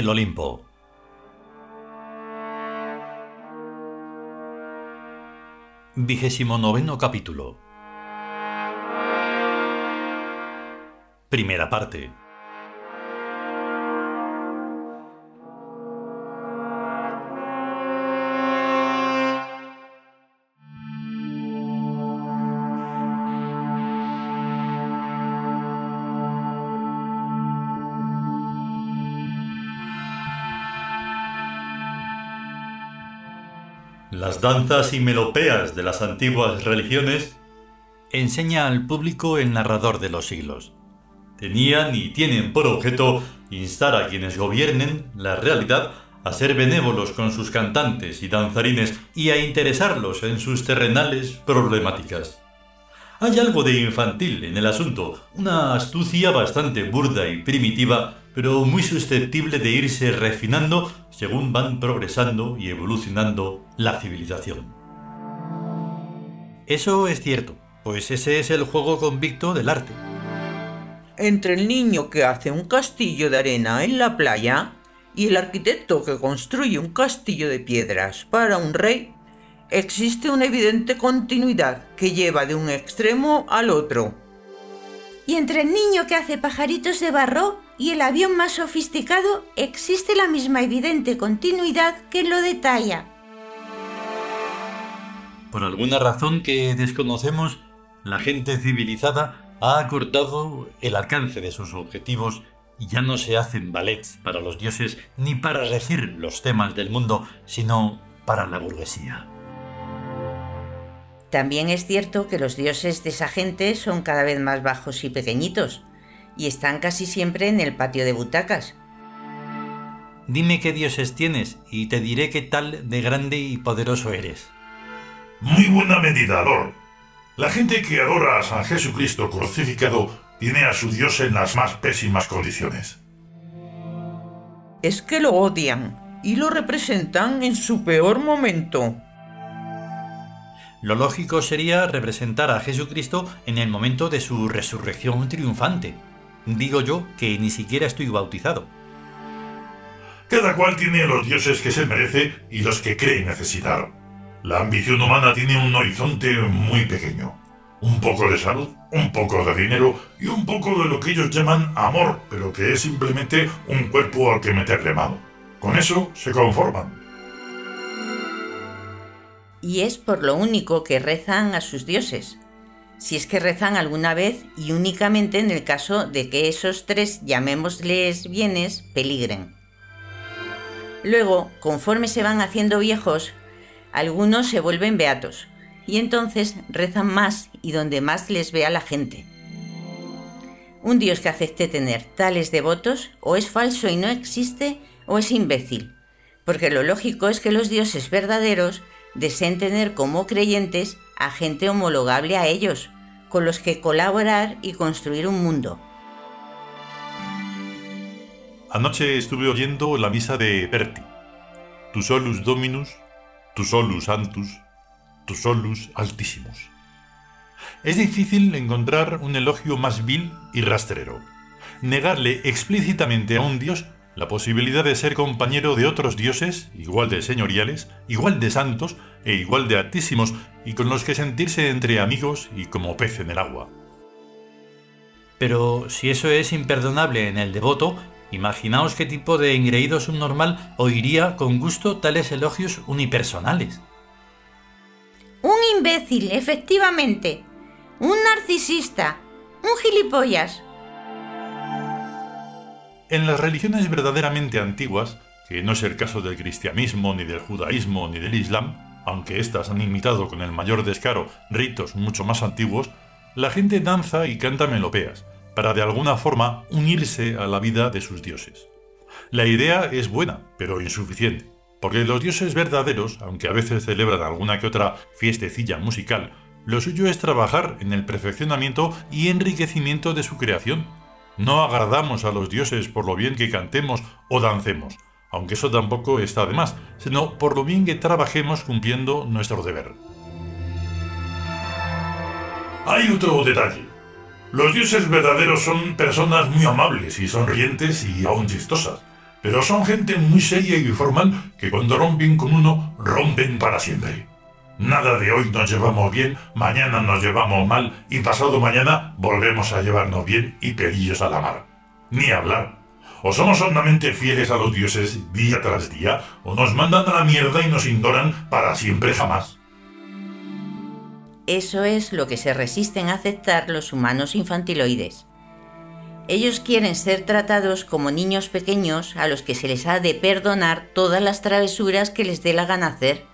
el Olimpo. Vigésimo noveno capítulo. Primera parte. Las danzas y melopeas de las antiguas religiones enseña al público el narrador de los siglos. Tenían y tienen por objeto instar a quienes gobiernen la realidad a ser benévolos con sus cantantes y danzarines y a interesarlos en sus terrenales problemáticas. Hay algo de infantil en el asunto, una astucia bastante burda y primitiva, pero muy susceptible de irse refinando según van progresando y evolucionando la civilización. Eso es cierto, pues ese es el juego convicto del arte. Entre el niño que hace un castillo de arena en la playa y el arquitecto que construye un castillo de piedras para un rey, existe una evidente continuidad que lleva de un extremo al otro. Y entre el niño que hace pajaritos de barro y el avión más sofisticado existe la misma evidente continuidad que lo detalla. Por alguna razón que desconocemos, la gente civilizada ha acortado el alcance de sus objetivos y ya no se hacen ballets para los dioses ni para regir los temas del mundo, sino para la burguesía. También es cierto que los dioses de esa gente son cada vez más bajos y pequeñitos, y están casi siempre en el patio de butacas. Dime qué dioses tienes y te diré qué tal de grande y poderoso eres. Muy buena medida, Lord. La gente que adora a San Jesucristo crucificado tiene a su Dios en las más pésimas condiciones. Es que lo odian y lo representan en su peor momento. Lo lógico sería representar a Jesucristo en el momento de su resurrección triunfante. Digo yo que ni siquiera estoy bautizado. Cada cual tiene los dioses que se merece y los que cree necesitar. La ambición humana tiene un horizonte muy pequeño. Un poco de salud, un poco de dinero y un poco de lo que ellos llaman amor, pero que es simplemente un cuerpo al que meterle mano. Con eso se conforman y es por lo único que rezan a sus dioses, si es que rezan alguna vez y únicamente en el caso de que esos tres, llamémosles bienes, peligren. Luego, conforme se van haciendo viejos, algunos se vuelven beatos y entonces rezan más y donde más les vea la gente. Un dios que acepte tener tales devotos o es falso y no existe o es imbécil, porque lo lógico es que los dioses verdaderos deseen tener como creyentes a gente homologable a ellos, con los que colaborar y construir un mundo. Anoche estuve oyendo la misa de Berti. Tu solus dominus, tu solus antus, tu solus altissimus. Es difícil encontrar un elogio más vil y rastrero. Negarle explícitamente a un dios la posibilidad de ser compañero de otros dioses, igual de señoriales, igual de santos e igual de altísimos, y con los que sentirse entre amigos y como pez en el agua. Pero si eso es imperdonable en el devoto, imaginaos qué tipo de engreído subnormal oiría con gusto tales elogios unipersonales. Un imbécil, efectivamente. Un narcisista. Un gilipollas. En las religiones verdaderamente antiguas, que no es el caso del cristianismo, ni del judaísmo, ni del islam, aunque éstas han imitado con el mayor descaro ritos mucho más antiguos, la gente danza y canta melopeas, para de alguna forma unirse a la vida de sus dioses. La idea es buena, pero insuficiente, porque los dioses verdaderos, aunque a veces celebran alguna que otra fiestecilla musical, lo suyo es trabajar en el perfeccionamiento y enriquecimiento de su creación, no agradamos a los dioses por lo bien que cantemos o dancemos, aunque eso tampoco está de más, sino por lo bien que trabajemos cumpliendo nuestro deber. Hay otro detalle. Los dioses verdaderos son personas muy amables y sonrientes y aún chistosas, pero son gente muy seria y formal que cuando rompen con uno, rompen para siempre. Nada de hoy nos llevamos bien, mañana nos llevamos mal y pasado mañana volvemos a llevarnos bien y pelillos a la mar. Ni hablar. O somos hondamente fieles a los dioses día tras día, o nos mandan a la mierda y nos indoran para siempre jamás. Eso es lo que se resisten a aceptar los humanos infantiloides. Ellos quieren ser tratados como niños pequeños a los que se les ha de perdonar todas las travesuras que les dé la gana hacer,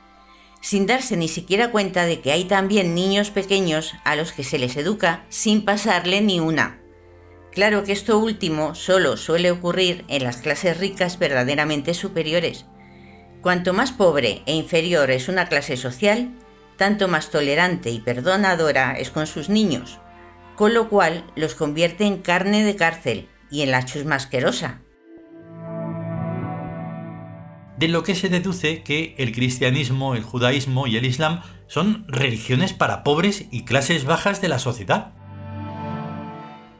sin darse ni siquiera cuenta de que hay también niños pequeños a los que se les educa sin pasarle ni una. Claro que esto último solo suele ocurrir en las clases ricas verdaderamente superiores. Cuanto más pobre e inferior es una clase social, tanto más tolerante y perdonadora es con sus niños, con lo cual los convierte en carne de cárcel y en la chusma asquerosa. De lo que se deduce que el cristianismo, el judaísmo y el islam son religiones para pobres y clases bajas de la sociedad.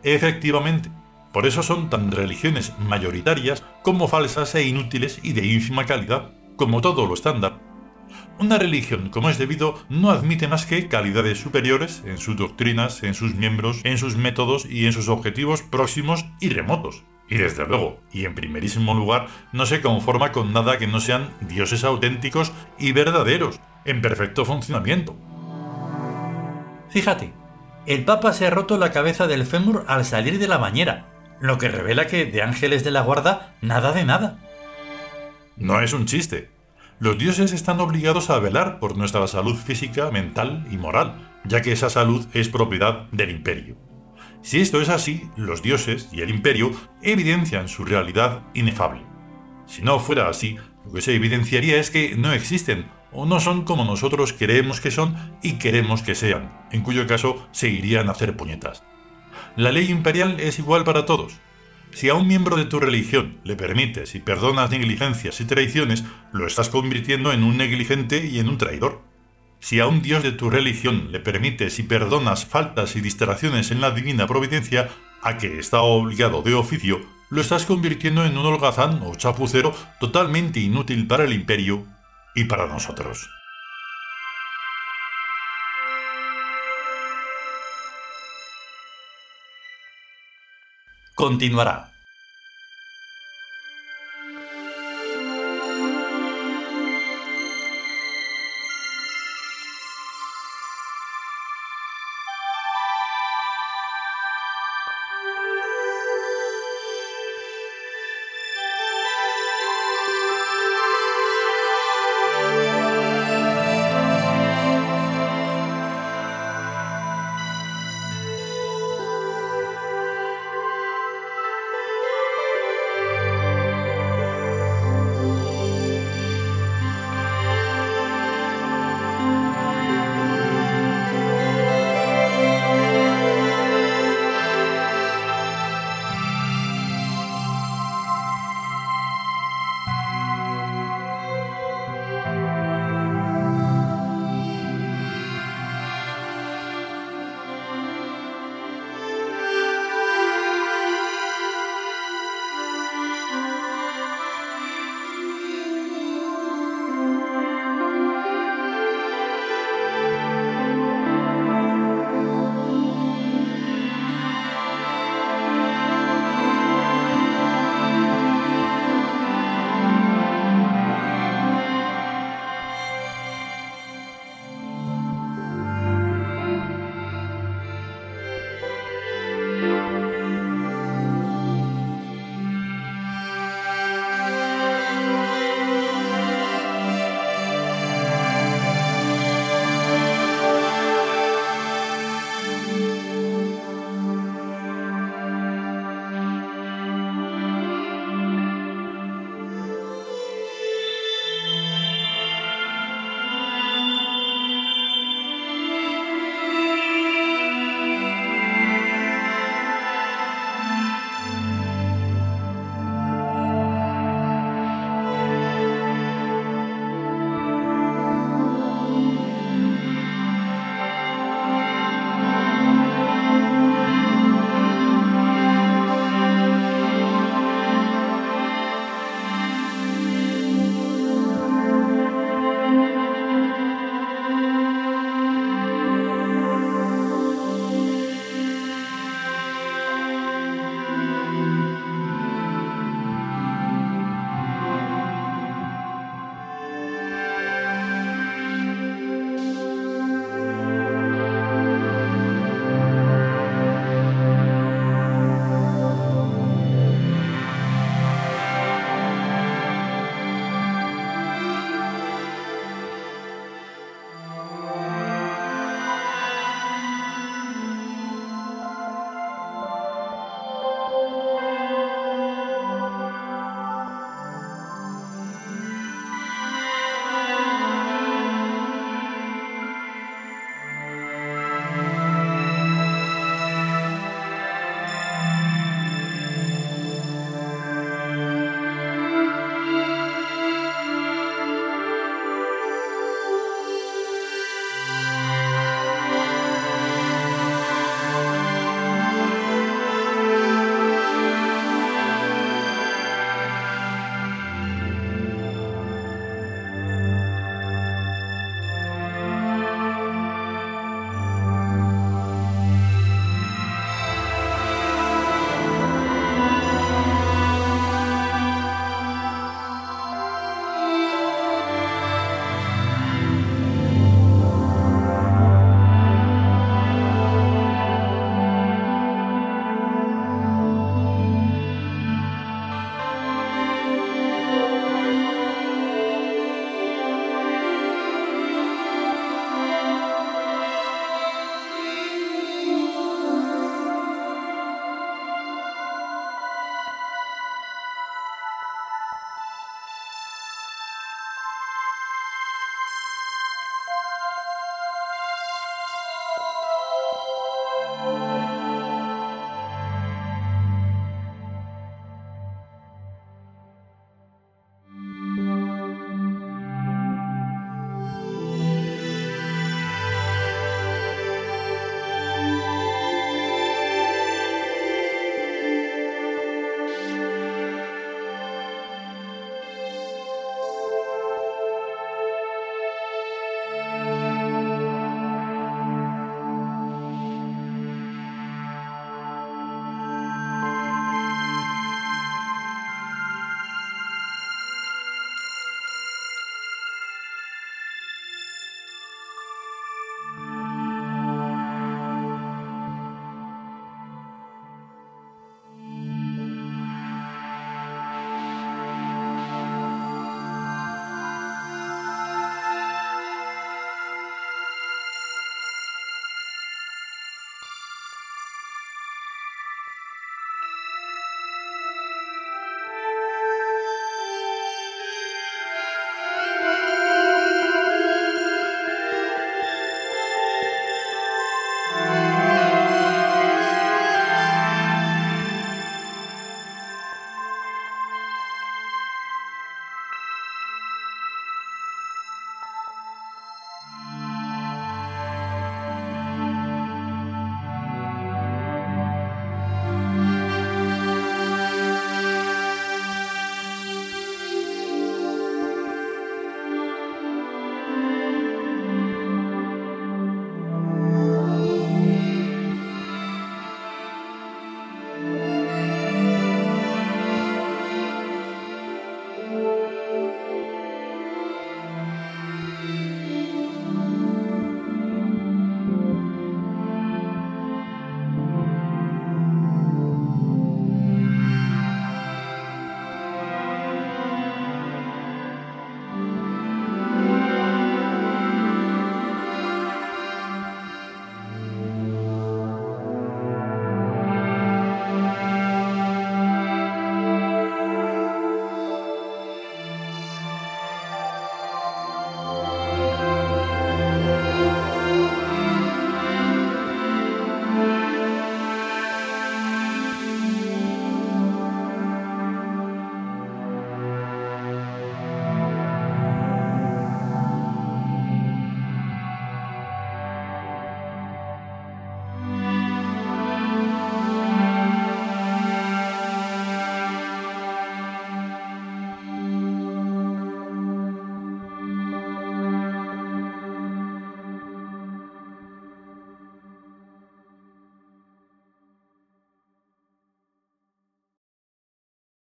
Efectivamente, por eso son tan religiones mayoritarias como falsas e inútiles y de ínfima calidad, como todo lo estándar. Una religión, como es debido, no admite más que calidades superiores en sus doctrinas, en sus miembros, en sus métodos y en sus objetivos próximos y remotos. Y desde luego, y en primerísimo lugar, no se conforma con nada que no sean dioses auténticos y verdaderos, en perfecto funcionamiento. Fíjate, el Papa se ha roto la cabeza del fémur al salir de la bañera, lo que revela que de ángeles de la guarda nada de nada. No es un chiste. Los dioses están obligados a velar por nuestra salud física, mental y moral, ya que esa salud es propiedad del imperio. Si esto es así, los dioses y el imperio evidencian su realidad inefable. Si no fuera así, lo que se evidenciaría es que no existen o no son como nosotros creemos que son y queremos que sean, en cuyo caso se irían a hacer puñetas. La ley imperial es igual para todos. Si a un miembro de tu religión le permites y perdonas negligencias y traiciones, lo estás convirtiendo en un negligente y en un traidor. Si a un dios de tu religión le permites y perdonas faltas y distracciones en la divina providencia, a que está obligado de oficio, lo estás convirtiendo en un holgazán o chapucero totalmente inútil para el imperio y para nosotros. Continuará.